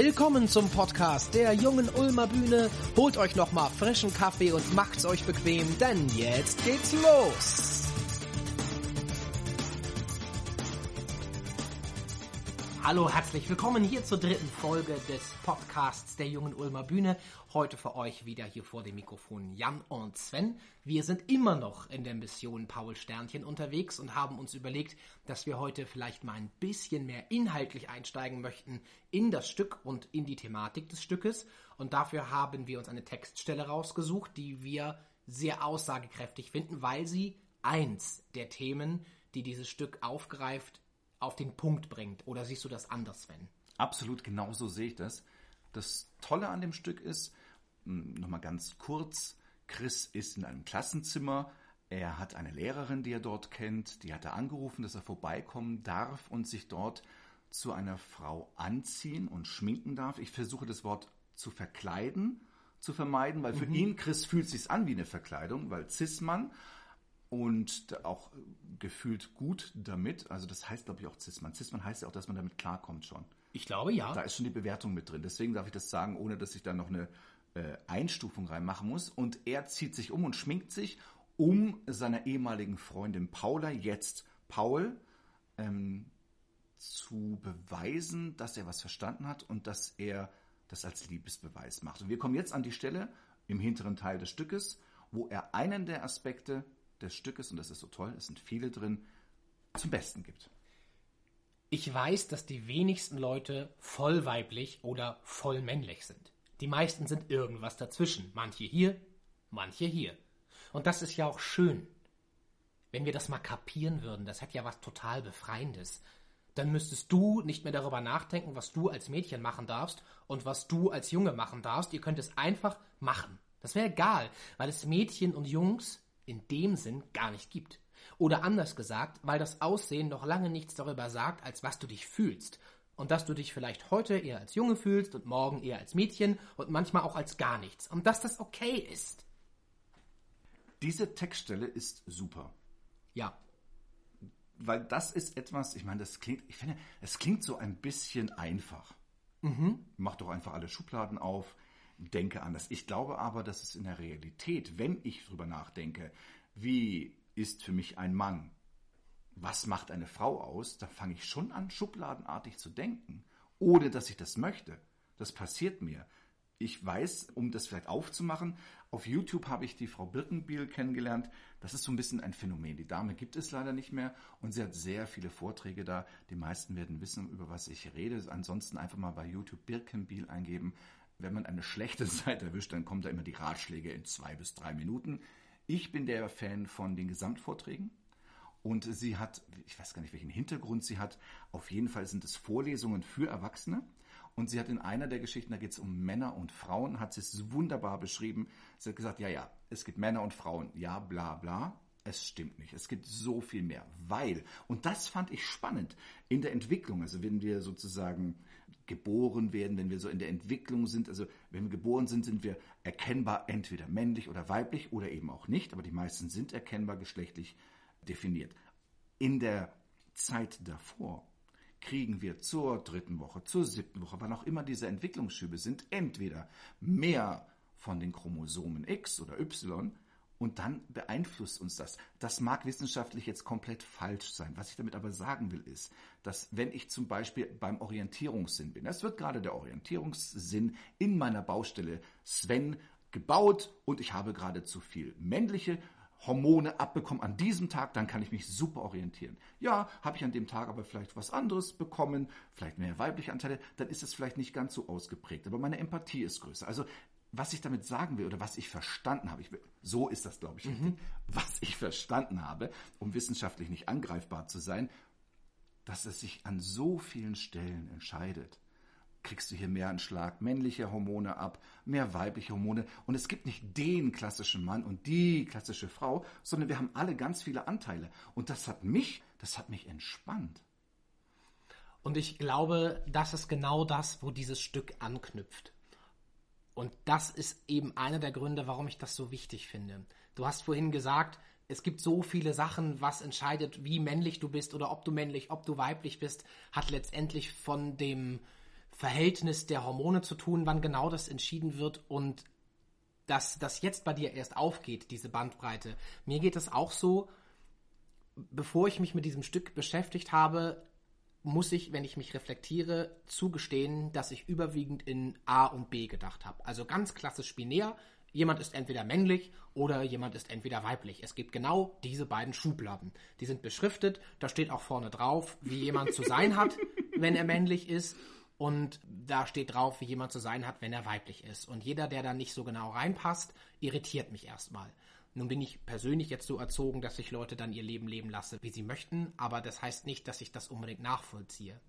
Willkommen zum Podcast der jungen Ulmer Bühne. Holt euch nochmal frischen Kaffee und macht's euch bequem, denn jetzt geht's los. Hallo, herzlich willkommen hier zur dritten Folge des Podcasts der jungen Ulmer Bühne. Heute für euch wieder hier vor dem Mikrofon Jan und Sven. Wir sind immer noch in der Mission Paul Sternchen unterwegs und haben uns überlegt, dass wir heute vielleicht mal ein bisschen mehr inhaltlich einsteigen möchten in das Stück und in die Thematik des Stückes. Und dafür haben wir uns eine Textstelle rausgesucht, die wir sehr aussagekräftig finden, weil sie eins der Themen, die dieses Stück aufgreift, auf den Punkt bringt. Oder siehst du das anders, Sven? Absolut, genauso sehe ich das. Das Tolle an dem Stück ist, hm, nochmal ganz kurz, Chris ist in einem Klassenzimmer. Er hat eine Lehrerin, die er dort kennt, die hat er angerufen, dass er vorbeikommen darf und sich dort zu einer Frau anziehen und schminken darf. Ich versuche das Wort zu verkleiden zu vermeiden, weil für mhm. ihn, Chris, fühlt es sich an wie eine Verkleidung, weil Cis-Mann und auch gefühlt gut damit. Also das heißt, glaube ich, auch Cis-Mann. Cis-Mann heißt ja auch, dass man damit klarkommt schon. Ich glaube, ja. Da ist schon die Bewertung mit drin. Deswegen darf ich das sagen, ohne dass ich da noch eine äh, Einstufung reinmachen muss. Und er zieht sich um und schminkt sich, um seiner ehemaligen Freundin Paula, jetzt Paul, ähm, zu beweisen, dass er was verstanden hat und dass er das als Liebesbeweis macht. Und wir kommen jetzt an die Stelle im hinteren Teil des Stückes, wo er einen der Aspekte des Stückes, und das ist so toll, es sind viele drin, zum Besten gibt. Ich weiß, dass die wenigsten Leute voll weiblich oder voll männlich sind. Die meisten sind irgendwas dazwischen. Manche hier, manche hier. Und das ist ja auch schön. Wenn wir das mal kapieren würden, das hat ja was total Befreiendes. Dann müsstest du nicht mehr darüber nachdenken, was du als Mädchen machen darfst und was du als Junge machen darfst. Ihr könnt es einfach machen. Das wäre egal, weil es Mädchen und Jungs in dem Sinn gar nicht gibt. Oder anders gesagt, weil das Aussehen noch lange nichts darüber sagt, als was du dich fühlst. Und dass du dich vielleicht heute eher als Junge fühlst und morgen eher als Mädchen und manchmal auch als gar nichts. Und dass das okay ist. Diese Textstelle ist super. Ja. Weil das ist etwas, ich meine, das klingt, ich finde, es klingt so ein bisschen einfach. Mhm. Mach doch einfach alle Schubladen auf denke anders. Ich glaube aber, dass es in der Realität, wenn ich drüber nachdenke, wie ist für mich ein Mann, was macht eine Frau aus, dann fange ich schon an, schubladenartig zu denken, ohne dass ich das möchte. Das passiert mir. Ich weiß, um das vielleicht aufzumachen, auf YouTube habe ich die Frau Birkenbiel kennengelernt. Das ist so ein bisschen ein Phänomen. Die Dame gibt es leider nicht mehr und sie hat sehr viele Vorträge da. Die meisten werden wissen, über was ich rede. Ansonsten einfach mal bei YouTube Birkenbiel eingeben wenn man eine schlechte Seite erwischt, dann kommen da immer die Ratschläge in zwei bis drei Minuten. Ich bin der Fan von den Gesamtvorträgen. Und sie hat, ich weiß gar nicht, welchen Hintergrund sie hat, auf jeden Fall sind es Vorlesungen für Erwachsene. Und sie hat in einer der Geschichten, da geht es um Männer und Frauen, hat sie es wunderbar beschrieben. Sie hat gesagt, ja, ja, es gibt Männer und Frauen, ja, bla, bla. Es stimmt nicht. Es gibt so viel mehr, weil, und das fand ich spannend, in der Entwicklung, also wenn wir sozusagen geboren werden, wenn wir so in der Entwicklung sind, also wenn wir geboren sind, sind wir erkennbar entweder männlich oder weiblich oder eben auch nicht, aber die meisten sind erkennbar geschlechtlich definiert. In der Zeit davor kriegen wir zur dritten Woche, zur siebten Woche, wann auch immer diese Entwicklungsschübe sind, entweder mehr von den Chromosomen X oder Y und dann beeinflusst uns das. Das mag wissenschaftlich jetzt komplett falsch sein. Was ich damit aber sagen will, ist, dass wenn ich zum Beispiel beim Orientierungssinn bin, das wird gerade der Orientierungssinn in meiner Baustelle Sven gebaut und ich habe gerade zu viel männliche Hormone abbekommen an diesem Tag, dann kann ich mich super orientieren. Ja, habe ich an dem Tag aber vielleicht was anderes bekommen, vielleicht mehr weibliche Anteile, dann ist es vielleicht nicht ganz so ausgeprägt, aber meine Empathie ist größer. Also was ich damit sagen will oder was ich verstanden habe, ich will, so ist das, glaube ich, mhm. was ich verstanden habe, um wissenschaftlich nicht angreifbar zu sein, dass es sich an so vielen Stellen entscheidet. Kriegst du hier mehr einen Schlag männliche Hormone ab, mehr weibliche Hormone. Und es gibt nicht den klassischen Mann und die klassische Frau, sondern wir haben alle ganz viele Anteile. Und das hat mich, das hat mich entspannt. Und ich glaube, das ist genau das, wo dieses Stück anknüpft. Und das ist eben einer der Gründe, warum ich das so wichtig finde. Du hast vorhin gesagt, es gibt so viele Sachen, was entscheidet, wie männlich du bist oder ob du männlich, ob du weiblich bist, hat letztendlich von dem Verhältnis der Hormone zu tun, wann genau das entschieden wird und dass das jetzt bei dir erst aufgeht, diese Bandbreite. Mir geht es auch so, bevor ich mich mit diesem Stück beschäftigt habe, muss ich, wenn ich mich reflektiere, zugestehen, dass ich überwiegend in A und B gedacht habe. Also ganz klassisch binär. Jemand ist entweder männlich oder jemand ist entweder weiblich. Es gibt genau diese beiden Schubladen. Die sind beschriftet. Da steht auch vorne drauf, wie jemand zu sein hat, wenn er männlich ist. Und da steht drauf, wie jemand zu sein hat, wenn er weiblich ist. Und jeder, der da nicht so genau reinpasst, irritiert mich erstmal. Nun bin ich persönlich jetzt so erzogen, dass ich Leute dann ihr Leben leben lasse, wie sie möchten, aber das heißt nicht, dass ich das unbedingt nachvollziehe.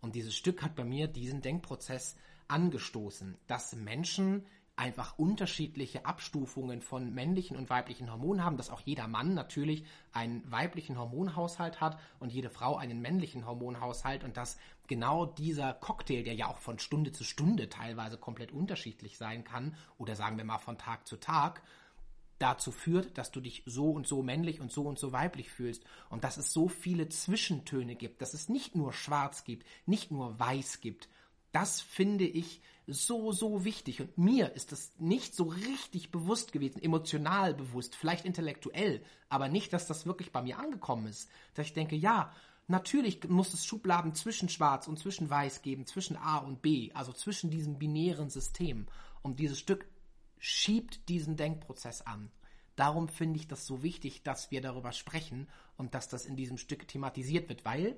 Und dieses Stück hat bei mir diesen Denkprozess angestoßen, dass Menschen einfach unterschiedliche Abstufungen von männlichen und weiblichen Hormonen haben, dass auch jeder Mann natürlich einen weiblichen Hormonhaushalt hat und jede Frau einen männlichen Hormonhaushalt und dass genau dieser Cocktail, der ja auch von Stunde zu Stunde teilweise komplett unterschiedlich sein kann oder sagen wir mal von Tag zu Tag, dazu führt, dass du dich so und so männlich und so und so weiblich fühlst und dass es so viele Zwischentöne gibt, dass es nicht nur schwarz gibt, nicht nur weiß gibt. Das finde ich so, so wichtig. Und mir ist das nicht so richtig bewusst gewesen, emotional bewusst, vielleicht intellektuell, aber nicht, dass das wirklich bei mir angekommen ist. Dass ich denke, ja, natürlich muss es Schubladen zwischen Schwarz und zwischen Weiß geben, zwischen A und B, also zwischen diesem binären System. Und dieses Stück schiebt diesen Denkprozess an. Darum finde ich das so wichtig, dass wir darüber sprechen und dass das in diesem Stück thematisiert wird, weil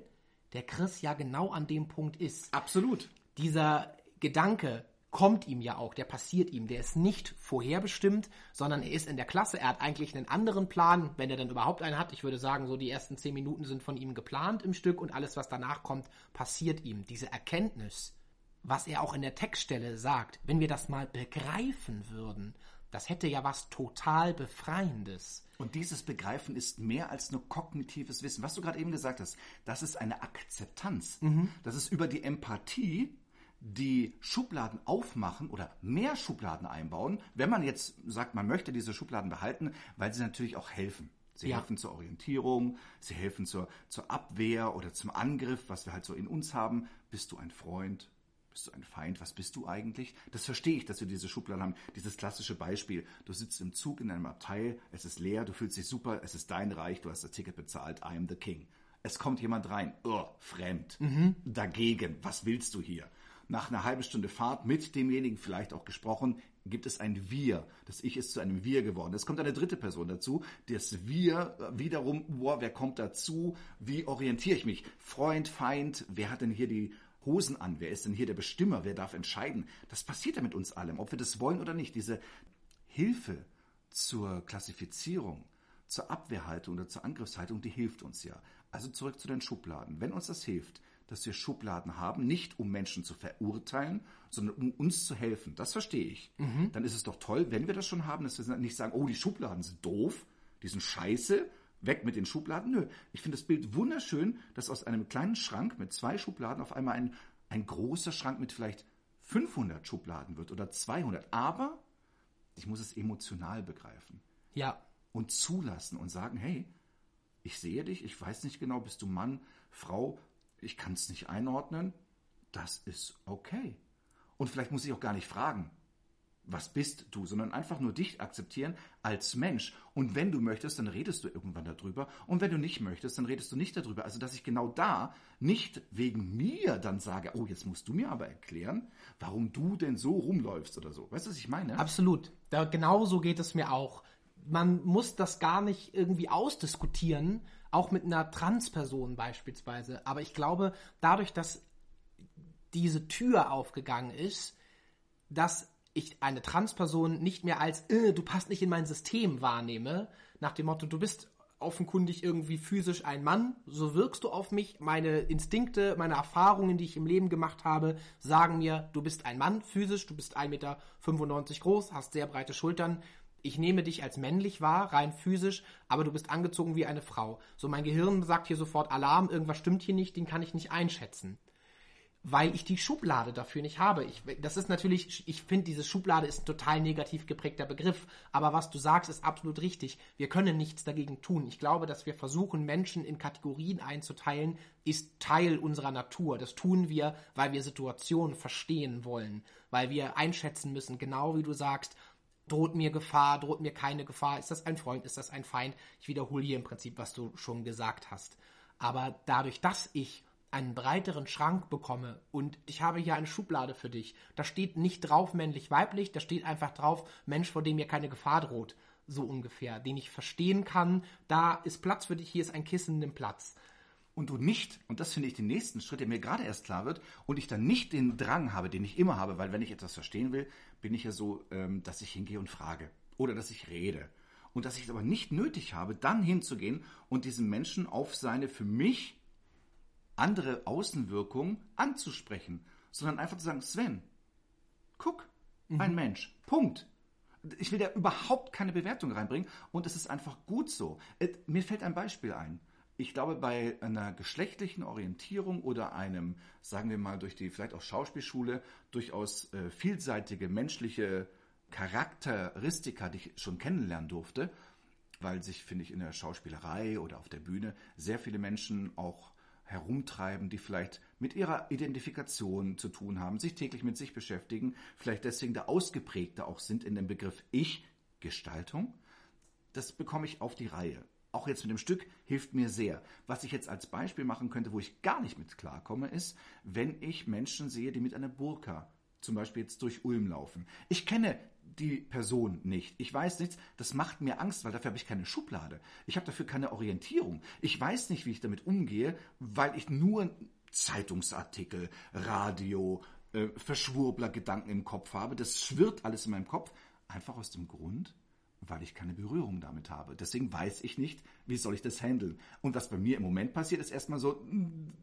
der Chris ja genau an dem Punkt ist. Absolut. Dieser Gedanke kommt ihm ja auch, der passiert ihm, der ist nicht vorherbestimmt, sondern er ist in der Klasse, er hat eigentlich einen anderen Plan, wenn er dann überhaupt einen hat. Ich würde sagen, so die ersten zehn Minuten sind von ihm geplant im Stück und alles, was danach kommt, passiert ihm. Diese Erkenntnis, was er auch in der Textstelle sagt, wenn wir das mal begreifen würden, das hätte ja was total Befreiendes. Und dieses Begreifen ist mehr als nur kognitives Wissen. Was du gerade eben gesagt hast, das ist eine Akzeptanz. Mhm. Das ist über die Empathie, die Schubladen aufmachen oder mehr Schubladen einbauen, wenn man jetzt sagt, man möchte diese Schubladen behalten, weil sie natürlich auch helfen. Sie ja. helfen zur Orientierung, sie helfen zur, zur Abwehr oder zum Angriff, was wir halt so in uns haben. Bist du ein Freund? Bist du ein Feind? Was bist du eigentlich? Das verstehe ich, dass wir diese Schubladen haben. Dieses klassische Beispiel. Du sitzt im Zug in einem Abteil, es ist leer, du fühlst dich super, es ist dein Reich, du hast das Ticket bezahlt, I am the king. Es kommt jemand rein, oh, fremd, mhm. dagegen, was willst du hier? Nach einer halben Stunde Fahrt mit demjenigen vielleicht auch gesprochen, gibt es ein Wir. Das Ich ist zu einem Wir geworden. Es kommt eine dritte Person dazu. Das Wir wiederum, boah, wer kommt dazu? Wie orientiere ich mich? Freund, Feind, wer hat denn hier die Hosen an? Wer ist denn hier der Bestimmer? Wer darf entscheiden? Das passiert ja mit uns allem, ob wir das wollen oder nicht. Diese Hilfe zur Klassifizierung, zur Abwehrhaltung oder zur Angriffshaltung, die hilft uns ja. Also zurück zu den Schubladen. Wenn uns das hilft, dass wir Schubladen haben, nicht um Menschen zu verurteilen, sondern um uns zu helfen, das verstehe ich. Mhm. Dann ist es doch toll, wenn wir das schon haben, dass wir nicht sagen, oh, die Schubladen sind doof, die sind scheiße, weg mit den Schubladen. Nö, ich finde das Bild wunderschön, dass aus einem kleinen Schrank mit zwei Schubladen auf einmal ein, ein großer Schrank mit vielleicht 500 Schubladen wird oder 200. Aber ich muss es emotional begreifen. Ja. Und zulassen und sagen, hey, ich sehe dich, ich weiß nicht genau, bist du Mann, Frau, ich kann es nicht einordnen. Das ist okay. Und vielleicht muss ich auch gar nicht fragen was bist du, sondern einfach nur dich akzeptieren als Mensch. Und wenn du möchtest, dann redest du irgendwann darüber. Und wenn du nicht möchtest, dann redest du nicht darüber. Also, dass ich genau da nicht wegen mir dann sage, oh, jetzt musst du mir aber erklären, warum du denn so rumläufst oder so. Weißt du, was ich meine? Absolut. Da, genau so geht es mir auch. Man muss das gar nicht irgendwie ausdiskutieren, auch mit einer Transperson beispielsweise. Aber ich glaube, dadurch, dass diese Tür aufgegangen ist, dass ich eine Transperson nicht mehr als, äh, du passt nicht in mein System wahrnehme, nach dem Motto, du bist offenkundig irgendwie physisch ein Mann, so wirkst du auf mich, meine Instinkte, meine Erfahrungen, die ich im Leben gemacht habe, sagen mir, du bist ein Mann physisch, du bist 1,95 Meter groß, hast sehr breite Schultern, ich nehme dich als männlich wahr, rein physisch, aber du bist angezogen wie eine Frau. So mein Gehirn sagt hier sofort Alarm, irgendwas stimmt hier nicht, den kann ich nicht einschätzen. Weil ich die Schublade dafür nicht habe. Ich, das ist natürlich, ich finde, diese Schublade ist ein total negativ geprägter Begriff. Aber was du sagst, ist absolut richtig. Wir können nichts dagegen tun. Ich glaube, dass wir versuchen, Menschen in Kategorien einzuteilen, ist Teil unserer Natur. Das tun wir, weil wir Situationen verstehen wollen, weil wir einschätzen müssen, genau wie du sagst, droht mir Gefahr, droht mir keine Gefahr, ist das ein Freund, ist das ein Feind? Ich wiederhole hier im Prinzip, was du schon gesagt hast. Aber dadurch, dass ich einen breiteren Schrank bekomme und ich habe hier eine Schublade für dich. Da steht nicht drauf männlich-weiblich, da steht einfach drauf Mensch, vor dem mir keine Gefahr droht. So ungefähr, den ich verstehen kann. Da ist Platz für dich, hier ist ein Kissen, nimm Platz. Und du nicht, und das finde ich den nächsten Schritt, der mir gerade erst klar wird, und ich dann nicht den Drang habe, den ich immer habe, weil wenn ich etwas verstehen will, bin ich ja so, ähm, dass ich hingehe und frage. Oder dass ich rede. Und dass ich es aber nicht nötig habe, dann hinzugehen und diesen Menschen auf seine für mich andere Außenwirkung anzusprechen, sondern einfach zu sagen, Sven, guck, mhm. ein Mensch, Punkt. Ich will da überhaupt keine Bewertung reinbringen und es ist einfach gut so. Mir fällt ein Beispiel ein. Ich glaube, bei einer geschlechtlichen Orientierung oder einem, sagen wir mal, durch die vielleicht auch Schauspielschule durchaus äh, vielseitige menschliche Charakteristika, die ich schon kennenlernen durfte, weil sich, finde ich, in der Schauspielerei oder auf der Bühne sehr viele Menschen auch herumtreiben, die vielleicht mit ihrer Identifikation zu tun haben, sich täglich mit sich beschäftigen, vielleicht deswegen der ausgeprägte auch sind in dem Begriff Ich-Gestaltung. Das bekomme ich auf die Reihe. Auch jetzt mit dem Stück hilft mir sehr. Was ich jetzt als Beispiel machen könnte, wo ich gar nicht mit klarkomme, ist, wenn ich Menschen sehe, die mit einer Burka zum Beispiel jetzt durch Ulm laufen. Ich kenne die Person nicht. Ich weiß nichts. Das macht mir Angst, weil dafür habe ich keine Schublade. Ich habe dafür keine Orientierung. Ich weiß nicht, wie ich damit umgehe, weil ich nur Zeitungsartikel, Radio, äh, Verschwurbler-Gedanken im Kopf habe. Das schwirrt alles in meinem Kopf. Einfach aus dem Grund, weil ich keine Berührung damit habe. Deswegen weiß ich nicht, wie soll ich das handeln. Und was bei mir im Moment passiert, ist erstmal so mh,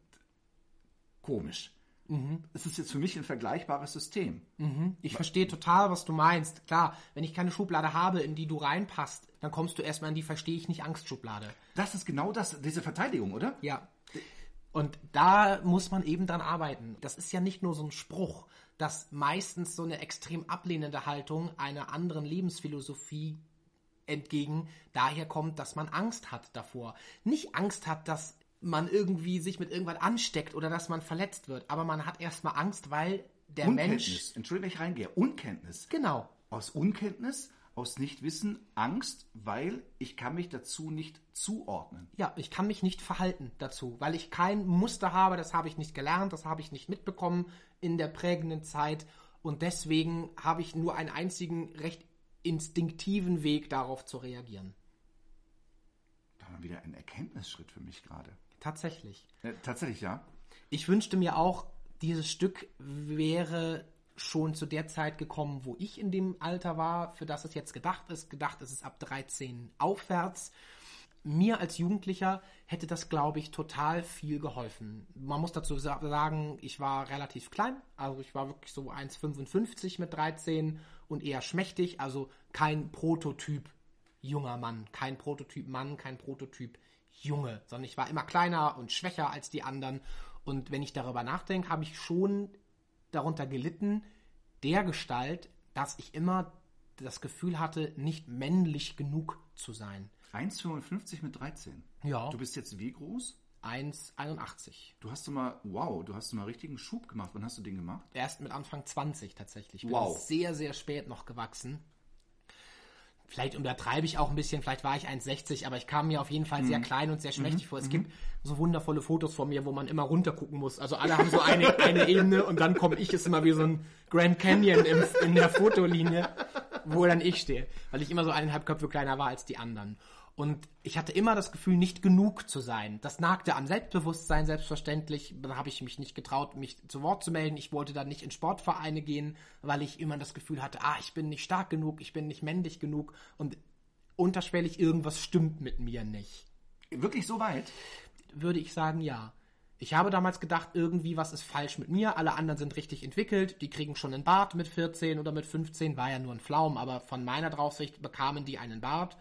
komisch. Mhm. Es ist jetzt für mich ein vergleichbares System. Mhm. Ich verstehe total, was du meinst. Klar, wenn ich keine Schublade habe, in die du reinpasst, dann kommst du erstmal in die Verstehe ich nicht Angstschublade. Das ist genau das, diese Verteidigung, oder? Ja. Und da muss man eben dran arbeiten. Das ist ja nicht nur so ein Spruch, dass meistens so eine extrem ablehnende Haltung einer anderen Lebensphilosophie entgegen daher kommt, dass man Angst hat davor. Nicht Angst hat, dass man irgendwie sich mit irgendwas ansteckt oder dass man verletzt wird. Aber man hat erstmal Angst, weil der Unkenntnis. Mensch. Entschuldigung, wenn ich reingehe. Unkenntnis. Genau. Aus Unkenntnis, aus Nichtwissen, Angst, weil ich kann mich dazu nicht zuordnen. Ja, ich kann mich nicht verhalten dazu, weil ich kein Muster habe, das habe ich nicht gelernt, das habe ich nicht mitbekommen in der prägenden Zeit. Und deswegen habe ich nur einen einzigen recht instinktiven Weg darauf zu reagieren. Da wir wieder ein Erkenntnisschritt für mich gerade. Tatsächlich. Äh, tatsächlich, ja. Ich wünschte mir auch, dieses Stück wäre schon zu der Zeit gekommen, wo ich in dem Alter war, für das es jetzt gedacht ist. Gedacht ist es ab 13 aufwärts. Mir als Jugendlicher hätte das, glaube ich, total viel geholfen. Man muss dazu sagen, ich war relativ klein, also ich war wirklich so 1,55 mit 13 und eher schmächtig, also kein Prototyp junger Mann, kein Prototyp Mann, kein Prototyp Junge, sondern ich war immer kleiner und schwächer als die anderen. Und wenn ich darüber nachdenke, habe ich schon darunter gelitten, der Gestalt, dass ich immer das Gefühl hatte, nicht männlich genug zu sein. 1,55 mit 13. Ja. Du bist jetzt wie groß? 1,81. Du hast du mal, wow, du hast du mal richtigen Schub gemacht. Wann hast du den gemacht? Erst mit Anfang 20 tatsächlich. Ich wow. sehr, sehr spät noch gewachsen. Vielleicht untertreibe ich auch ein bisschen, vielleicht war ich 1,60, aber ich kam mir auf jeden Fall mhm. sehr klein und sehr schmächtig mhm. vor. Es mhm. gibt so wundervolle Fotos von mir, wo man immer runter gucken muss. Also alle haben so eine, eine Ebene und dann komme ich, ist immer wie so ein Grand Canyon im, in der Fotolinie, wo dann ich stehe. Weil ich immer so eineinhalb Köpfe kleiner war als die anderen. Und ich hatte immer das Gefühl, nicht genug zu sein. Das nagte am Selbstbewusstsein selbstverständlich. Dann habe ich mich nicht getraut, mich zu Wort zu melden. Ich wollte dann nicht in Sportvereine gehen, weil ich immer das Gefühl hatte, ah, ich bin nicht stark genug, ich bin nicht männlich genug und unterschwellig irgendwas stimmt mit mir nicht. Wirklich so weit? Würde ich sagen, ja. Ich habe damals gedacht, irgendwie was ist falsch mit mir. Alle anderen sind richtig entwickelt. Die kriegen schon einen Bart mit 14 oder mit 15. War ja nur ein Pflaum, aber von meiner Draufsicht bekamen die einen Bart.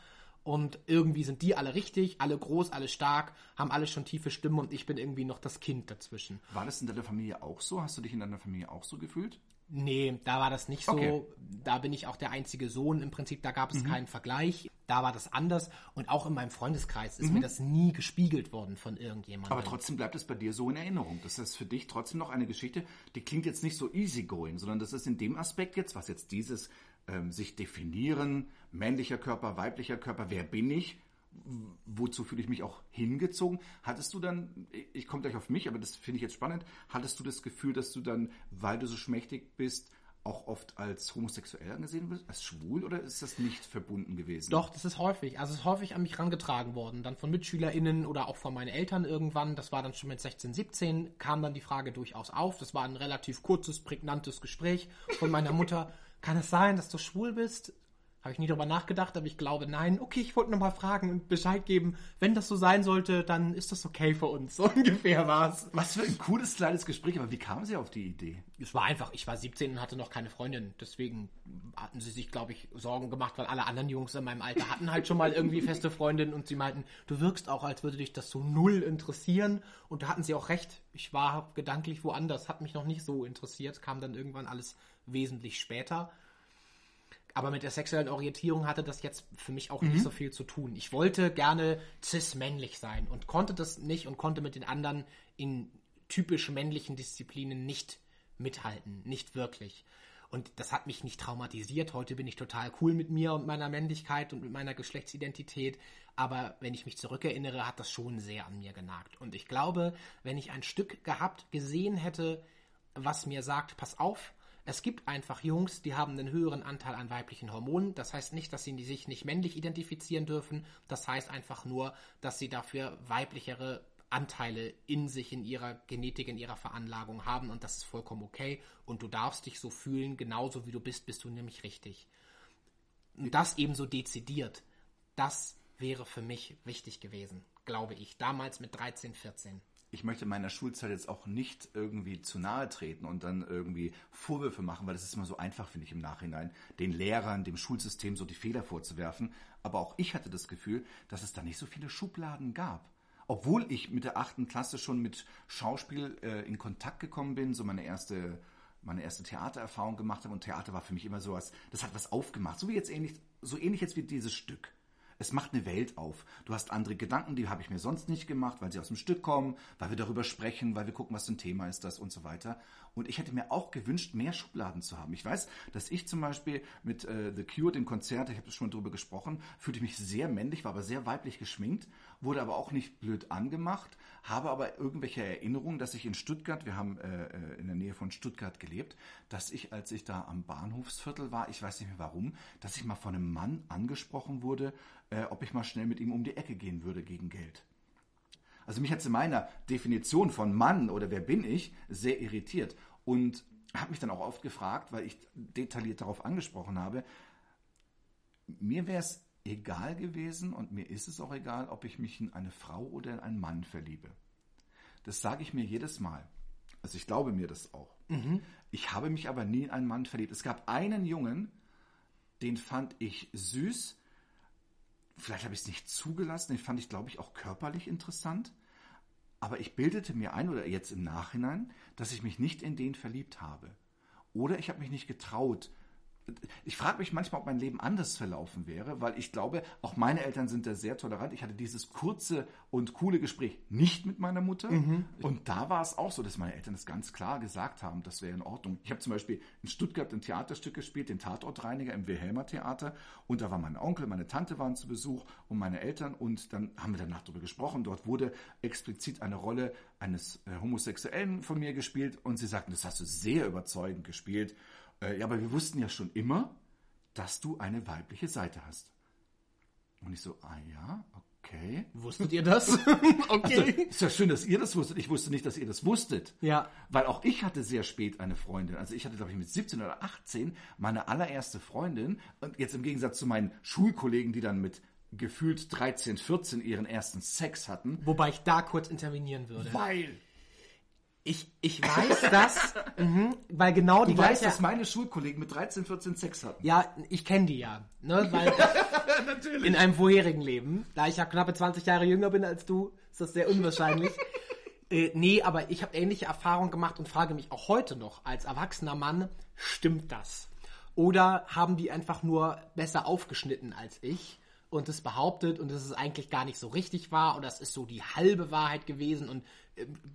Und irgendwie sind die alle richtig, alle groß, alle stark, haben alle schon tiefe Stimmen und ich bin irgendwie noch das Kind dazwischen. War das in deiner Familie auch so? Hast du dich in deiner Familie auch so gefühlt? Nee, da war das nicht so. Okay. Da bin ich auch der einzige Sohn. Im Prinzip, da gab es keinen Vergleich. Da war das anders. Und auch in meinem Freundeskreis ist mir das nie gespiegelt worden von irgendjemandem. Aber trotzdem bleibt es bei dir so in Erinnerung. Das ist für dich trotzdem noch eine Geschichte, die klingt jetzt nicht so easygoing, sondern das ist in dem Aspekt jetzt, was jetzt dieses ähm, sich definieren, männlicher Körper, weiblicher Körper, wer bin ich, wozu fühle ich mich auch hingezogen. Hattest du dann, ich komme gleich auf mich, aber das finde ich jetzt spannend, hattest du das Gefühl, dass du dann, weil du so schmächtig bist, auch oft als homosexuell angesehen wirst, als schwul, oder ist das nicht verbunden gewesen? Doch, das ist häufig. Also es ist häufig an mich rangetragen worden. Dann von MitschülerInnen oder auch von meinen Eltern irgendwann. Das war dann schon mit 16, 17, kam dann die Frage durchaus auf. Das war ein relativ kurzes, prägnantes Gespräch von meiner Mutter. Kann es sein, dass du schwul bist? Habe ich nie drüber nachgedacht, aber ich glaube nein. Okay, ich wollte nur mal fragen und Bescheid geben. Wenn das so sein sollte, dann ist das okay für uns. So ungefähr war's. Was für ein cooles kleines Gespräch, aber wie kam sie auf die Idee? Es war einfach, ich war 17 und hatte noch keine Freundin. Deswegen hatten sie sich, glaube ich, Sorgen gemacht, weil alle anderen Jungs in meinem Alter hatten halt schon mal irgendwie feste Freundinnen und sie meinten, du wirkst auch, als würde dich das so null interessieren. Und da hatten sie auch recht. Ich war gedanklich woanders, hat mich noch nicht so interessiert, kam dann irgendwann alles wesentlich später. Aber mit der sexuellen Orientierung hatte das jetzt für mich auch nicht so viel zu tun. Ich wollte gerne cis-männlich sein und konnte das nicht und konnte mit den anderen in typisch männlichen Disziplinen nicht mithalten. Nicht wirklich. Und das hat mich nicht traumatisiert. Heute bin ich total cool mit mir und meiner Männlichkeit und mit meiner Geschlechtsidentität. Aber wenn ich mich zurückerinnere, hat das schon sehr an mir genagt. Und ich glaube, wenn ich ein Stück gehabt, gesehen hätte, was mir sagt, pass auf, es gibt einfach Jungs, die haben einen höheren Anteil an weiblichen Hormonen. Das heißt nicht, dass sie sich nicht männlich identifizieren dürfen. Das heißt einfach nur, dass sie dafür weiblichere Anteile in sich, in ihrer Genetik, in ihrer Veranlagung haben. Und das ist vollkommen okay. Und du darfst dich so fühlen, genauso wie du bist, bist du nämlich richtig. Und das eben so dezidiert, das wäre für mich wichtig gewesen, glaube ich. Damals mit 13, 14. ich möchte meiner Schulzeit jetzt auch nicht irgendwie zu nahe treten und dann irgendwie Vorwürfe machen, weil das ist immer so einfach, finde ich, im Nachhinein, den Lehrern, dem Schulsystem so die Fehler vorzuwerfen. Aber auch ich hatte das Gefühl, dass es da nicht so viele Schubladen gab. Obwohl ich mit der achten Klasse schon mit Schauspiel äh, in Kontakt gekommen bin, so meine erste, meine erste Theatererfahrung gemacht habe und Theater war für mich immer so was, das hat was aufgemacht. So wie jetzt ähnlich, so ähnlich jetzt wie dieses Stück. Es macht eine Welt auf. Du hast andere Gedanken, die habe ich mir sonst nicht gemacht, weil sie aus dem Stück kommen, weil wir darüber sprechen, weil wir gucken, was für ein Thema ist das und so weiter. Und ich hätte mir auch gewünscht, mehr Schubladen zu haben. Ich weiß, dass ich zum Beispiel mit äh, The Cure, dem Konzert, ich habe schon drüber gesprochen, fühlte ich mich sehr männlich, war aber sehr weiblich geschminkt, wurde aber auch nicht blöd angemacht, habe aber irgendwelche Erinnerungen, dass ich in Stuttgart, wir haben äh, äh, in der Nähe von Stuttgart gelebt, dass ich, als ich da am Bahnhofsviertel war, ich weiß nicht mehr warum, dass ich mal von einem Mann angesprochen wurde, äh, ob ich mal schnell mit ihm um die Ecke gehen würde gegen Geld. Also mich hat es in meiner Definition von Mann oder wer bin ich sehr irritiert und habe mich dann auch oft gefragt, weil ich detailliert darauf angesprochen habe, mir wäre es egal gewesen und mir ist es auch egal, ob ich mich in eine Frau oder in einen Mann verliebe. Das sage ich mir jedes Mal. Also ich glaube mir das auch. Ich habe mich aber nie in einen Mann verliebt. Es gab einen Jungen, den fand ich süß. Vielleicht habe ich es nicht zugelassen. Den fand ich, glaube ich, auch körperlich interessant. Aber ich bildete mir ein, oder jetzt im Nachhinein, dass ich mich nicht in den verliebt habe. Oder ich habe mich nicht getraut. Ich frage mich manchmal, ob mein Leben anders verlaufen wäre, weil ich glaube, auch meine Eltern sind da sehr tolerant. Ich hatte dieses kurze und coole Gespräch nicht mit meiner Mutter. Und da war es auch so, dass meine Eltern das ganz klar gesagt haben, das wäre in Ordnung. Ich habe zum Beispiel in Stuttgart ein Theaterstück gespielt, den Tatortreiniger im Wilhelmer Theater. Und da war mein Onkel, meine Tante waren zu Besuch und meine Eltern. Und dann haben wir danach darüber gesprochen. Dort wurde explizit eine Rolle eines äh, Homosexuellen von mir gespielt. Und sie sagten, das hast du sehr überzeugend gespielt. Äh, ja, aber wir wussten ja schon immer, dass du eine weibliche Seite hast. Und ich so, ah ja, okay. Wusstet ihr das? okay. Also, ist ja schön, dass ihr das wusstet. Ich wusste nicht, dass ihr das wusstet. Ja. Weil auch ich hatte sehr spät eine Freundin. Also ich hatte, glaube ich, mit 17 oder 18 meine allererste Freundin. Und jetzt im Gegensatz zu meinen Schulkollegen, die dann mit gefühlt 13, 14 ihren ersten Sex hatten. Wobei ich da kurz intervenieren würde. Weil Ich, ich weiß das, mhm, weil genau die Du weißt, gleiche... dass meine Schulkollegen mit 13, 14 Sex hatten. Ja, ich kenne die ja. Ne? Weil in einem vorherigen Leben, da ich ja knappe 20 Jahre jünger bin als du, ist das sehr unwahrscheinlich. äh, nee, aber ich habe ähnliche Erfahrungen gemacht und frage mich auch heute noch, als erwachsener Mann, stimmt das? Oder haben die einfach nur besser aufgeschnitten als ich und es behauptet und dass es eigentlich gar nicht so richtig war und das ist so die halbe Wahrheit gewesen und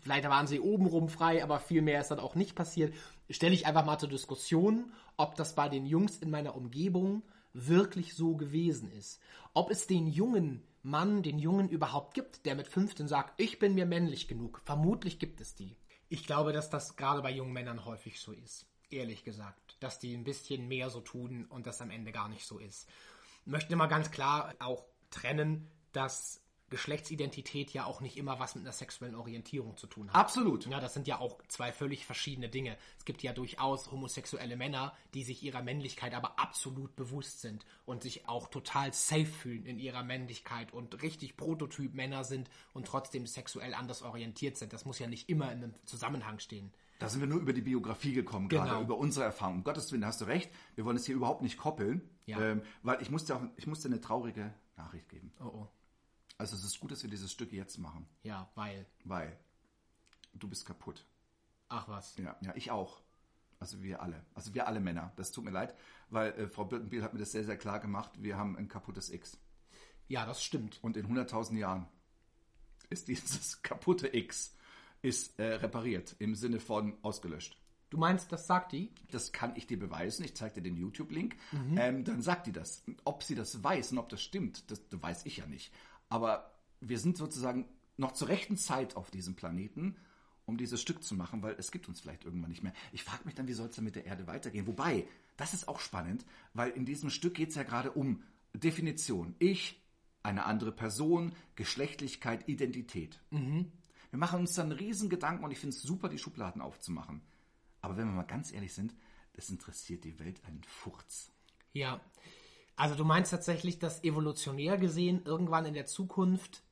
vielleicht waren sie obenrum frei, aber viel mehr ist dann auch nicht passiert. Stelle ich einfach mal zur Diskussion, ob das bei den Jungs in meiner Umgebung wirklich so gewesen ist. Ob es den jungen Mann, den Jungen überhaupt gibt, der mit 15 sagt, ich bin mir männlich genug. Vermutlich gibt es die. Ich glaube, dass das gerade bei jungen Männern häufig so ist. Ehrlich gesagt. Dass die ein bisschen mehr so tun und das am Ende gar nicht so ist. Ich möchte immer ganz klar auch trennen, dass Geschlechtsidentität ja auch nicht immer was mit einer sexuellen Orientierung zu tun hat. Absolut. Ja, das sind ja auch zwei völlig verschiedene Dinge. Es gibt ja durchaus homosexuelle Männer, die sich ihrer Männlichkeit aber absolut bewusst sind und sich auch total safe fühlen in ihrer Männlichkeit und richtig Prototyp-Männer sind und trotzdem sexuell anders orientiert sind. Das muss ja nicht immer in einem Zusammenhang stehen. Da sind wir nur über die Biografie gekommen, Genau. gerade über unsere Erfahrung. Um Gottes Willen, da hast du recht. Wir wollen es hier überhaupt nicht koppeln, Ja. ähm, weil ich musste, auch, ich musste eine traurige Nachricht geben. Oh oh. Also es ist gut, dass wir dieses Stück jetzt machen, Ja, weil. weil du bist kaputt. Ach was. Ja, ja, ich auch. Also wir alle. Also wir alle Männer. Das tut mir leid, weil äh, Frau Birkenbiel hat mir das sehr, sehr klar gemacht. Wir haben ein kaputtes X. Ja, das stimmt. Und in 100.000 Jahren ist dieses kaputte X ist äh, repariert im Sinne von ausgelöscht. Du meinst, das sagt die? Das kann ich dir beweisen. Ich zeige dir den YouTube-Link. Ähm, dann sagt die das. Ob sie das weiß und ob das stimmt, das, das weiß ich ja nicht. Aber wir sind sozusagen noch zur rechten Zeit auf diesem Planeten, um dieses Stück zu machen, weil es gibt uns vielleicht irgendwann nicht mehr. Ich frage mich dann, wie soll es denn mit der Erde weitergehen? Wobei, das ist auch spannend, weil in diesem Stück geht es ja gerade um Definition. Ich, eine andere Person, Geschlechtlichkeit, Identität. Wir machen uns dann einen riesen Gedanken und ich finde es super, die Schubladen aufzumachen. Aber wenn wir mal ganz ehrlich sind, das interessiert die Welt einen Furz. Ja. Also du meinst tatsächlich, dass evolutionär gesehen irgendwann in der Zukunft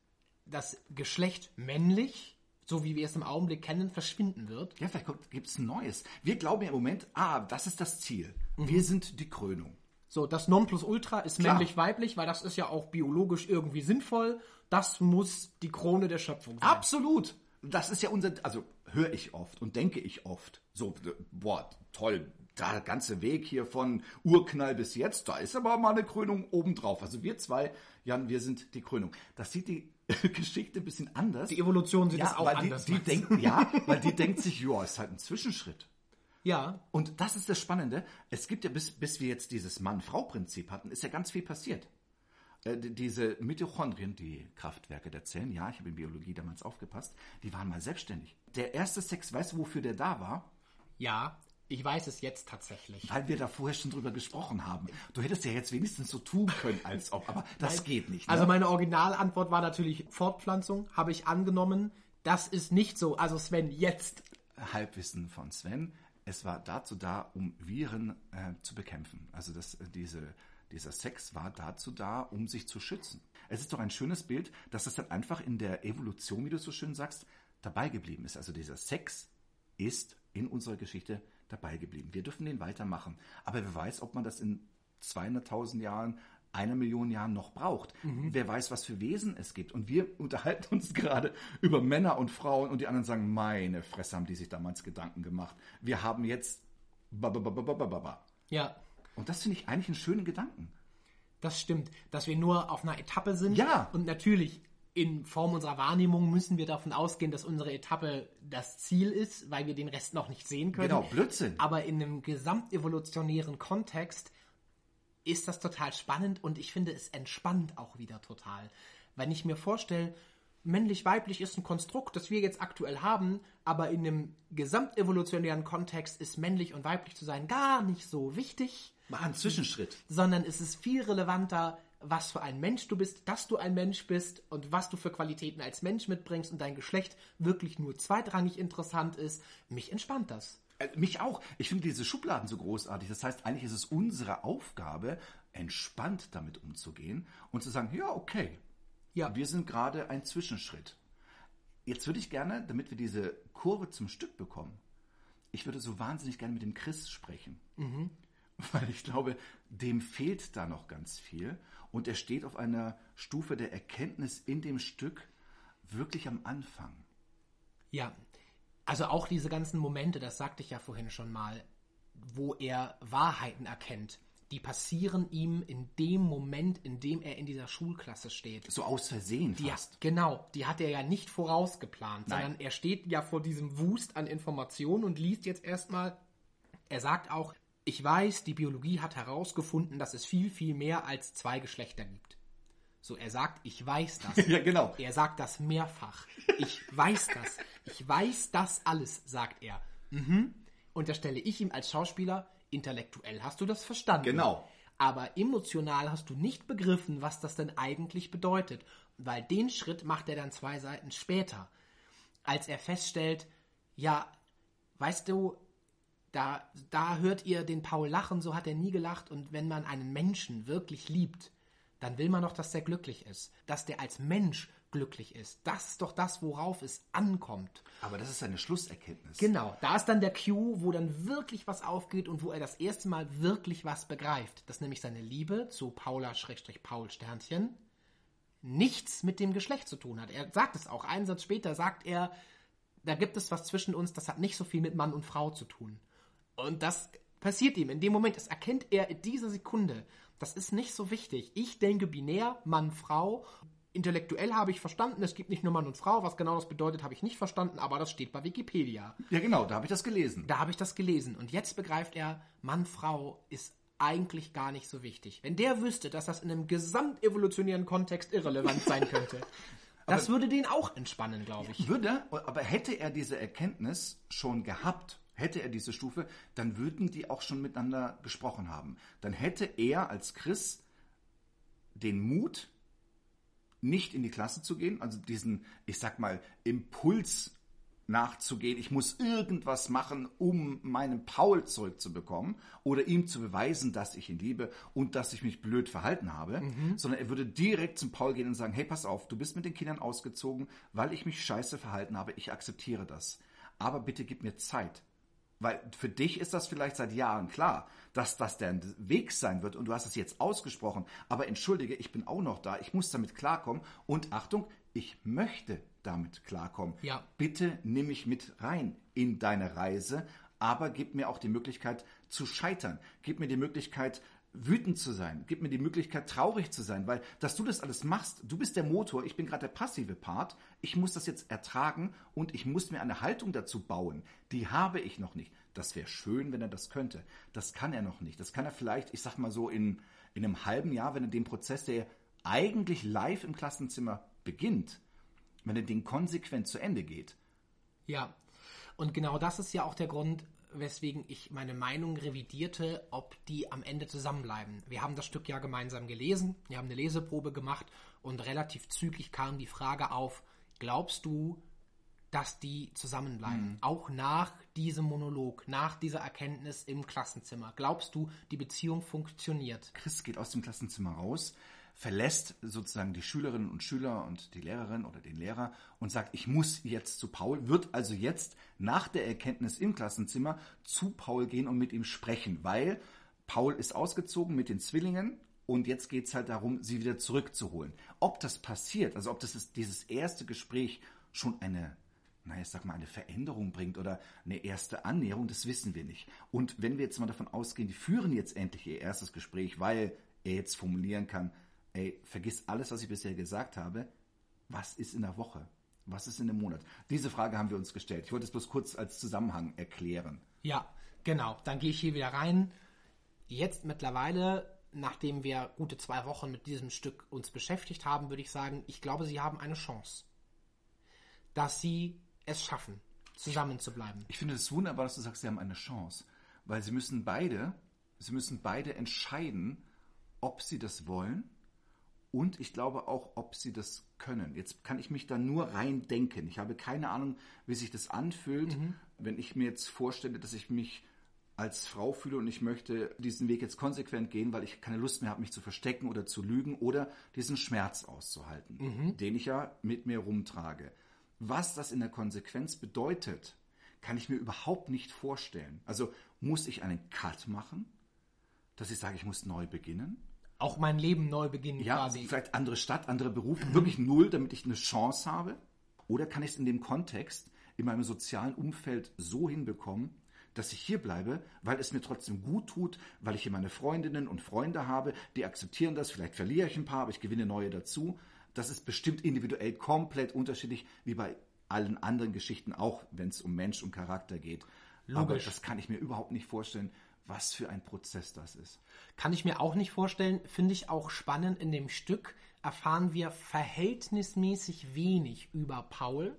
das Geschlecht männlich, so wie wir es im Augenblick kennen, verschwinden wird? Ja, vielleicht gibt es ein neues. Wir glauben ja im Moment, ah, das ist das Ziel. Wir sind die Krönung. So, das Nonplusultra ist männlich-weiblich, weil das ist ja auch biologisch irgendwie sinnvoll. Das muss die Krone der Schöpfung sein. Absolut. Das ist ja unser, also höre ich oft und denke ich oft. So, boah, toll, der ganze Weg hier von Urknall bis jetzt, da ist aber mal eine Krönung obendrauf. Also wir zwei, Jan, wir sind die Krönung. Das sieht die Geschichte ein bisschen anders. Die Evolution sieht das auch weil anders. Die, die denkt, ja, weil die denkt sich, ja, ist halt ein Zwischenschritt. ja, Und das ist das Spannende. Es gibt ja, bis, bis wir jetzt dieses Mann-Frau-Prinzip hatten, ist ja ganz viel passiert. Äh, die- diese Mitochondrien, die Kraftwerke der Zellen, ja, ich habe in Biologie damals aufgepasst, die waren mal selbstständig. Der erste Sex, weißt du, wofür der da war? ja, ich weiß es jetzt tatsächlich. Weil wir da vorher schon drüber gesprochen haben. Du hättest ja jetzt wenigstens so tun können, als ob, aber das geht nicht. Ne? Also meine Originalantwort war natürlich Fortpflanzung, habe ich angenommen. Das ist nicht so. Also Sven, jetzt. Halbwissen von Sven. Es war dazu da, um Viren äh, zu bekämpfen. Also das, äh, diese, dieser Sex war dazu da, um sich zu schützen. Es ist doch ein schönes Bild, dass das dann einfach in der Evolution, wie du so schön sagst, dabei geblieben ist. Also dieser Sex ist in unserer Geschichte dabei geblieben. Wir dürfen den weitermachen. Aber wer weiß, ob man das in 200.000 Jahren, einer Million Jahren noch braucht. Wer weiß, was für Wesen es gibt. Und wir unterhalten uns gerade über Männer und Frauen und die anderen sagen, meine Fresse haben die sich damals Gedanken gemacht. Wir haben jetzt. Ja, Und das finde ich eigentlich einen schönen Gedanken. das stimmt. Dass wir nur auf einer Etappe sind. Ja. Und natürlich in Form unserer Wahrnehmung müssen wir davon ausgehen, dass unsere Etappe das Ziel ist, weil wir den Rest noch nicht sehen können. Genau, Blödsinn. Aber in einem gesamtevolutionären Kontext ist das total spannend und ich finde, es entspannt auch wieder total. Wenn ich mir vorstelle, männlich-weiblich ist ein Konstrukt, das wir jetzt aktuell haben, aber in einem gesamtevolutionären Kontext ist männlich und weiblich zu sein gar nicht so wichtig, Mal ein Zwischenschritt. sondern es ist viel relevanter, was für ein Mensch du bist, dass du ein Mensch bist und was du für Qualitäten als Mensch mitbringst und dein Geschlecht wirklich nur zweitrangig interessant ist. Mich entspannt das. Äh, Mich auch. Ich finde diese Schubladen so großartig. Das heißt, eigentlich ist es unsere Aufgabe, entspannt damit umzugehen und zu sagen, ja, okay, Ja. wir sind gerade ein Zwischenschritt. Jetzt würde ich gerne, damit wir diese Kurve zum Stück bekommen, ich würde so wahnsinnig gerne mit dem Chris sprechen. Weil ich glaube, dem fehlt da noch ganz viel. Und er steht auf einer Stufe der Erkenntnis in dem Stück wirklich am Anfang. Ja, also auch diese ganzen Momente, das sagte ich ja vorhin schon mal, wo er Wahrheiten erkennt, die passieren ihm in dem Moment, in dem er in dieser Schulklasse steht. So aus Versehen Die, fast. genau, die hat er ja nicht vorausgeplant, Nein. sondern er steht ja vor diesem Wust an Informationen und liest jetzt erstmal. Er sagt auch, ich weiß, die Biologie hat herausgefunden, dass es viel, viel mehr als zwei Geschlechter gibt. So, er sagt, ich weiß das. Ja, genau. Er sagt das mehrfach. Ich weiß das. Ich weiß das alles, sagt er. Mhm. Und da stelle ich ihm als Schauspieler, intellektuell hast du das verstanden. Genau. Aber emotional hast du nicht begriffen, was das denn eigentlich bedeutet. Weil den Schritt macht er dann zwei Seiten später. Als er feststellt, ja, weißt du, da, da hört ihr den Paul lachen, so hat er nie gelacht. Und wenn man einen Menschen wirklich liebt, dann will man doch, dass der glücklich ist. Dass der als Mensch glücklich ist. Das ist doch das, worauf es ankommt. Aber das ist eine Schlusserkenntnis. Genau, da ist dann der Cue, wo dann wirklich was aufgeht und wo er das erste Mal wirklich was begreift. Dass nämlich seine Liebe zu Paula-Paul Sternchen nichts mit dem Geschlecht zu tun hat. Er sagt es auch. Einen Satz später sagt er, da gibt es was zwischen uns, das hat nicht so viel mit Mann und Frau zu tun. Und das passiert ihm in dem Moment. Das erkennt er in dieser Sekunde. Das ist nicht so wichtig. Ich denke binär, Mann, Frau. Intellektuell habe ich verstanden, es gibt nicht nur Mann und Frau. Was genau das bedeutet, habe ich nicht verstanden, aber das steht bei Wikipedia. Ja, genau, da habe ich das gelesen. Da habe ich das gelesen. Und jetzt begreift er, Mann, Frau ist eigentlich gar nicht so wichtig. Wenn der wüsste, dass das in einem gesamtevolutionären Kontext irrelevant sein könnte, das würde den auch entspannen, glaube ich. Würde, aber hätte er diese Erkenntnis schon gehabt, hätte er diese Stufe, dann würden die auch schon miteinander gesprochen haben. Dann hätte er als Chris den Mut, nicht in die Klasse zu gehen, also diesen, ich sag mal, Impuls nachzugehen, ich muss irgendwas machen, um meinen Paul zurückzubekommen oder ihm zu beweisen, dass ich ihn liebe und dass ich mich blöd verhalten habe, sondern er würde direkt zum Paul gehen und sagen, hey, pass auf, du bist mit den Kindern ausgezogen, weil ich mich scheiße verhalten habe, ich akzeptiere das. Aber bitte gib mir Zeit. Weil für dich ist das vielleicht seit Jahren klar, dass das der Weg sein wird und du hast es jetzt ausgesprochen. Aber entschuldige, ich bin auch noch da, ich muss damit klarkommen und Achtung, ich möchte damit klarkommen. Ja. Bitte nimm mich mit rein in deine Reise, aber gib mir auch die Möglichkeit zu scheitern. Gib mir die Möglichkeit, wütend zu sein. Gib mir die Möglichkeit, traurig zu sein, weil, dass du das alles machst, du bist der Motor, ich bin gerade der passive Part, ich muss das jetzt ertragen und ich muss mir eine Haltung dazu bauen. Die habe ich noch nicht. Das wäre schön, wenn er das könnte. Das kann er noch nicht. Das kann er vielleicht, ich sag mal so, in, in einem halben Jahr, wenn er den Prozess, der eigentlich live im Klassenzimmer beginnt, wenn er den konsequent zu Ende geht. Ja, und genau das ist ja auch der Grund, weswegen ich meine Meinung revidierte, ob die am Ende zusammenbleiben. Wir haben das Stück ja gemeinsam gelesen, wir haben eine Leseprobe gemacht und relativ zügig kam die Frage auf, glaubst du, dass die zusammenbleiben? Auch nach diesem Monolog, nach dieser Erkenntnis im Klassenzimmer. Glaubst du, die Beziehung funktioniert? Chris geht aus dem Klassenzimmer raus, verlässt sozusagen die Schülerinnen und Schüler und die Lehrerin oder den Lehrer und sagt, ich muss jetzt zu Paul, wird also jetzt nach der Erkenntnis im Klassenzimmer zu Paul gehen und mit ihm sprechen, weil Paul ist ausgezogen mit den Zwillingen und jetzt geht's halt darum, sie wieder zurückzuholen. Ob das passiert, also ob das ist, dieses erste Gespräch schon eine na, ich sag mal, eine Veränderung bringt oder eine erste Annäherung, das wissen wir nicht. Und wenn wir jetzt mal davon ausgehen, die führen jetzt endlich ihr erstes Gespräch, weil er jetzt formulieren kann, ey, vergiss alles, was ich bisher gesagt habe, was ist in der Woche? Was ist in dem Monat? Diese Frage haben wir uns gestellt. Ich wollte es bloß kurz als Zusammenhang erklären. Ja, genau. Dann gehe ich hier wieder rein. Jetzt mittlerweile, nachdem wir gute zwei Wochen mit diesem Stück uns beschäftigt haben, würde ich sagen, ich glaube, sie haben eine Chance, dass sie es schaffen, zusammen zu bleiben. Ich finde es wunderbar, dass du sagst, sie haben eine Chance, weil sie müssen beide, sie müssen beide entscheiden, ob sie das wollen und ich glaube auch, ob sie das können. Jetzt kann ich mich da nur rein denken. Ich habe keine Ahnung, wie sich das anfühlt, wenn ich mir jetzt vorstelle, dass ich mich als Frau fühle und ich möchte diesen Weg jetzt konsequent gehen, weil ich keine Lust mehr habe, mich zu verstecken oder zu lügen oder diesen Schmerz auszuhalten, den ich ja mit mir rumtrage. Was das in der Konsequenz bedeutet, kann ich mir überhaupt nicht vorstellen. Also muss ich einen Cut machen, dass ich sage, ich muss neu beginnen? Auch mein Leben neu beginnen Ja, quasi. vielleicht andere Stadt, andere Beruf, wirklich null, damit ich eine Chance habe? Oder kann ich es in dem Kontext, in meinem sozialen Umfeld so hinbekommen, dass ich hier bleibe, weil es mir trotzdem gut tut, weil ich hier meine Freundinnen und Freunde habe, die akzeptieren das, vielleicht verliere ich ein paar, aber ich gewinne neue dazu. Das ist bestimmt individuell komplett unterschiedlich, wie bei allen anderen Geschichten, auch wenn es um Mensch und Charakter geht. Aber Logisch. das kann ich mir überhaupt nicht vorstellen, was für ein Prozess das ist. Kann ich mir auch nicht vorstellen. Finde ich auch spannend. In dem Stück erfahren wir verhältnismäßig wenig über Paul.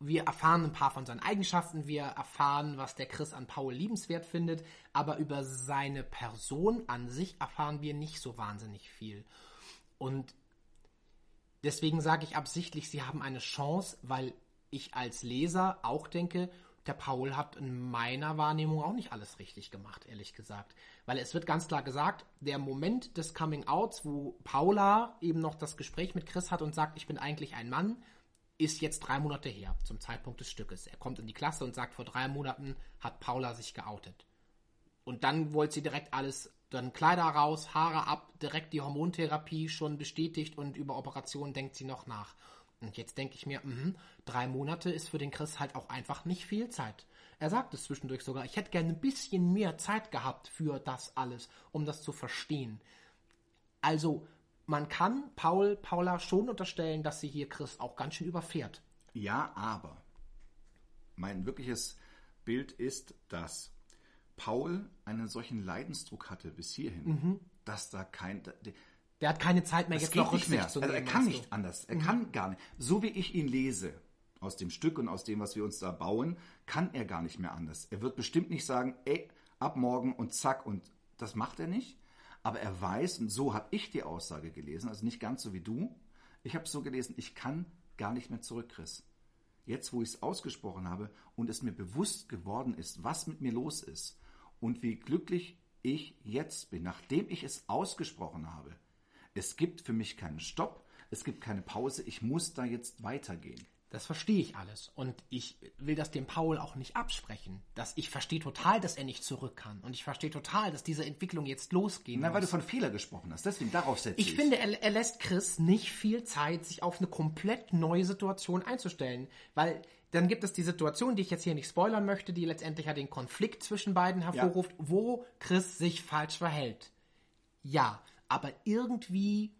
Wir erfahren ein paar von seinen Eigenschaften, wir erfahren, was der Chris an Paul liebenswert findet, aber über seine Person an sich erfahren wir nicht so wahnsinnig viel. Und deswegen sage ich absichtlich, sie haben eine Chance, weil ich als Leser auch denke, der Paul hat in meiner Wahrnehmung auch nicht alles richtig gemacht, ehrlich gesagt. Weil es wird ganz klar gesagt, der Moment des Coming-Outs, wo Paula eben noch das Gespräch mit Chris hat und sagt, ich bin eigentlich ein Mann, ist jetzt drei Monate her, zum Zeitpunkt des Stückes. Er kommt in die Klasse und sagt, vor drei Monaten hat Paula sich geoutet. Und dann wollte sie direkt alles, dann Kleider raus, Haare ab, direkt die Hormontherapie schon bestätigt und über Operationen denkt sie noch nach. Und jetzt denke ich mir, mhm, drei Monate ist für den Chris halt auch einfach nicht viel Zeit. Er sagt es zwischendurch sogar, ich hätte gerne ein bisschen mehr Zeit gehabt für das alles, um das zu verstehen. Also, man kann Paul, Paula schon unterstellen, dass sie hier Chris auch ganz schön überfährt. Ja, aber mein wirkliches Bild ist, dass Paul einen solchen Leidensdruck hatte bis hierhin, dass da kein. Der- hat keine Zeit mehr, Es jetzt noch nicht mehr. Rücksicht zu Also er kann meinst du? nicht anders. Er kann gar nicht. So wie ich ihn lese aus dem Stück und aus dem, was wir uns da bauen, kann er gar nicht mehr anders. Er wird bestimmt nicht sagen, ey, ab morgen und zack und das macht er nicht. Aber er weiß, und so habe ich die Aussage gelesen, also nicht ganz so wie du. Ich habe es so gelesen, ich kann gar nicht mehr zurück, Chris. Jetzt, wo ich es ausgesprochen habe und es mir bewusst geworden ist, was mit mir los ist und wie glücklich ich jetzt bin, nachdem ich es ausgesprochen habe. Es gibt für mich keinen Stopp, es gibt keine Pause, ich muss da jetzt weitergehen. Das verstehe ich alles. Und ich will das dem Paul auch nicht absprechen. Dass ich verstehe total, dass er nicht zurück kann. Und ich verstehe total, dass diese Entwicklung jetzt losgehen Na, weil du muss. von Fehler gesprochen hast, deswegen darauf setze ich. Ich finde, er, er lässt Chris nicht viel Zeit, sich auf eine komplett neue Situation einzustellen. Weil dann gibt es die Situation, die ich jetzt hier nicht spoilern möchte, die letztendlich ja den Konflikt zwischen beiden hervorruft, wo Chris sich falsch verhält. Ja, aber irgendwie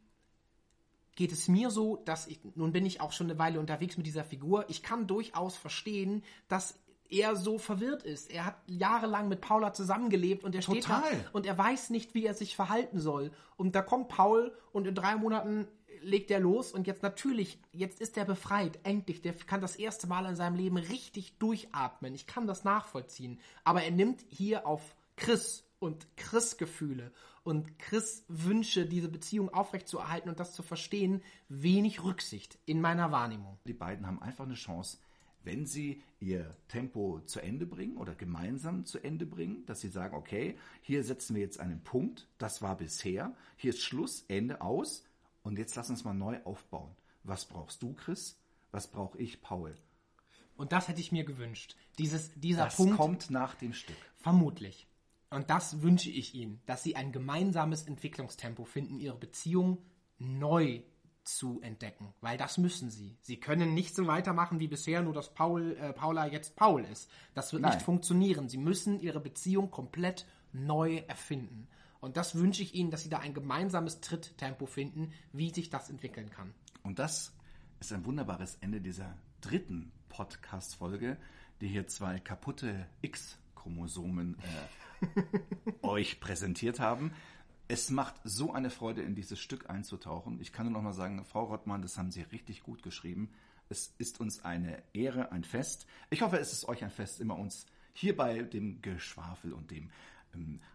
geht es mir so, dass ich, nun bin ich auch schon eine Weile unterwegs mit dieser Figur, ich kann durchaus verstehen, dass er so verwirrt ist. Er hat jahrelang mit Paula zusammengelebt und er steht da Total. und er weiß nicht, wie er sich verhalten soll. Und da kommt Paul und in drei Monaten legt er los und jetzt natürlich, jetzt ist er befreit, endlich. Der kann das erste Mal in seinem Leben richtig durchatmen. Ich kann das nachvollziehen. Aber er nimmt hier auf Chris und Chris Gefühle und Chris Wünsche, diese Beziehung aufrechtzuerhalten und das zu verstehen, wenig Rücksicht in meiner Wahrnehmung. Die beiden haben einfach eine Chance, wenn sie ihr Tempo zu Ende bringen oder gemeinsam zu Ende bringen, dass sie sagen, okay, hier setzen wir jetzt einen Punkt, das war bisher, hier ist Schluss, Ende aus und jetzt lass uns mal neu aufbauen. Was brauchst du, Chris? Was brauche ich, Paul? Und das hätte ich mir gewünscht. Dieses, dieser Das Punkt. kommt nach dem Stück. Vermutlich. Und das wünsche ich ihnen, dass sie ein gemeinsames Entwicklungstempo finden, ihre Beziehung neu zu entdecken. Weil das müssen sie. Sie können nicht so weitermachen wie bisher, nur dass Paul, äh, Paula jetzt Paul ist. Das wird Nein. nicht funktionieren. Sie müssen ihre Beziehung komplett neu erfinden. Und das wünsche ich ihnen, dass sie da ein gemeinsames Tritttempo finden, wie sich das entwickeln kann. Und das ist ein wunderbares Ende dieser dritten Podcast-Folge, die hier zwei kaputte X-Chromosomen äh, euch präsentiert haben. Es macht so eine Freude, in dieses Stück einzutauchen. Ich kann nur noch mal sagen, Frau Rottmann, das haben Sie richtig gut geschrieben. Es ist uns eine Ehre, ein Fest. Ich hoffe, es ist euch ein Fest, immer uns hier bei dem Geschwafel und dem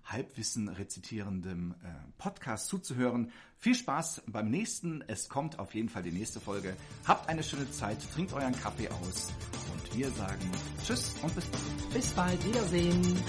Halbwissen rezitierendem äh, Podcast zuzuhören. Viel Spaß beim nächsten. Es kommt auf jeden Fall die nächste Folge. Habt eine schöne Zeit, trinkt euren Kaffee aus und wir sagen Tschüss und bis bald. Bis bald, Wiedersehen.